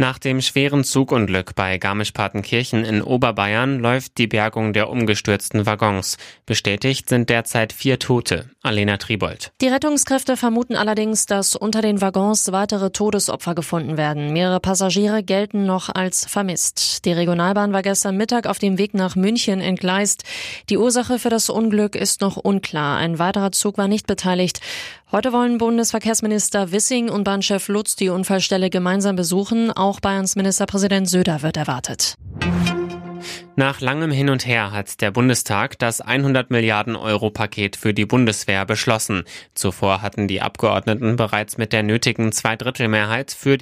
Nach dem schweren Zugunglück bei Garmisch-Partenkirchen in Oberbayern läuft die Bergung der umgestürzten Waggons. Bestätigt sind derzeit vier Tote. Alena Tribold. Die Rettungskräfte vermuten allerdings, dass unter den Waggons weitere Todesopfer gefunden werden. Mehrere Passagiere gelten noch als vermisst. Die Regionalbahn war gestern Mittag auf dem Weg nach München entgleist. Die Ursache für das Unglück ist noch unklar. Ein weiterer Zug war nicht beteiligt. Heute wollen Bundesverkehrsminister Wissing und Bahnchef Lutz die Unfallstelle gemeinsam besuchen. Auch Bayerns Ministerpräsident Söder wird erwartet. Nach langem Hin und Her hat der Bundestag das 100 Milliarden Euro Paket für die Bundeswehr beschlossen. Zuvor hatten die Abgeordneten bereits mit der nötigen Zweidrittelmehrheit für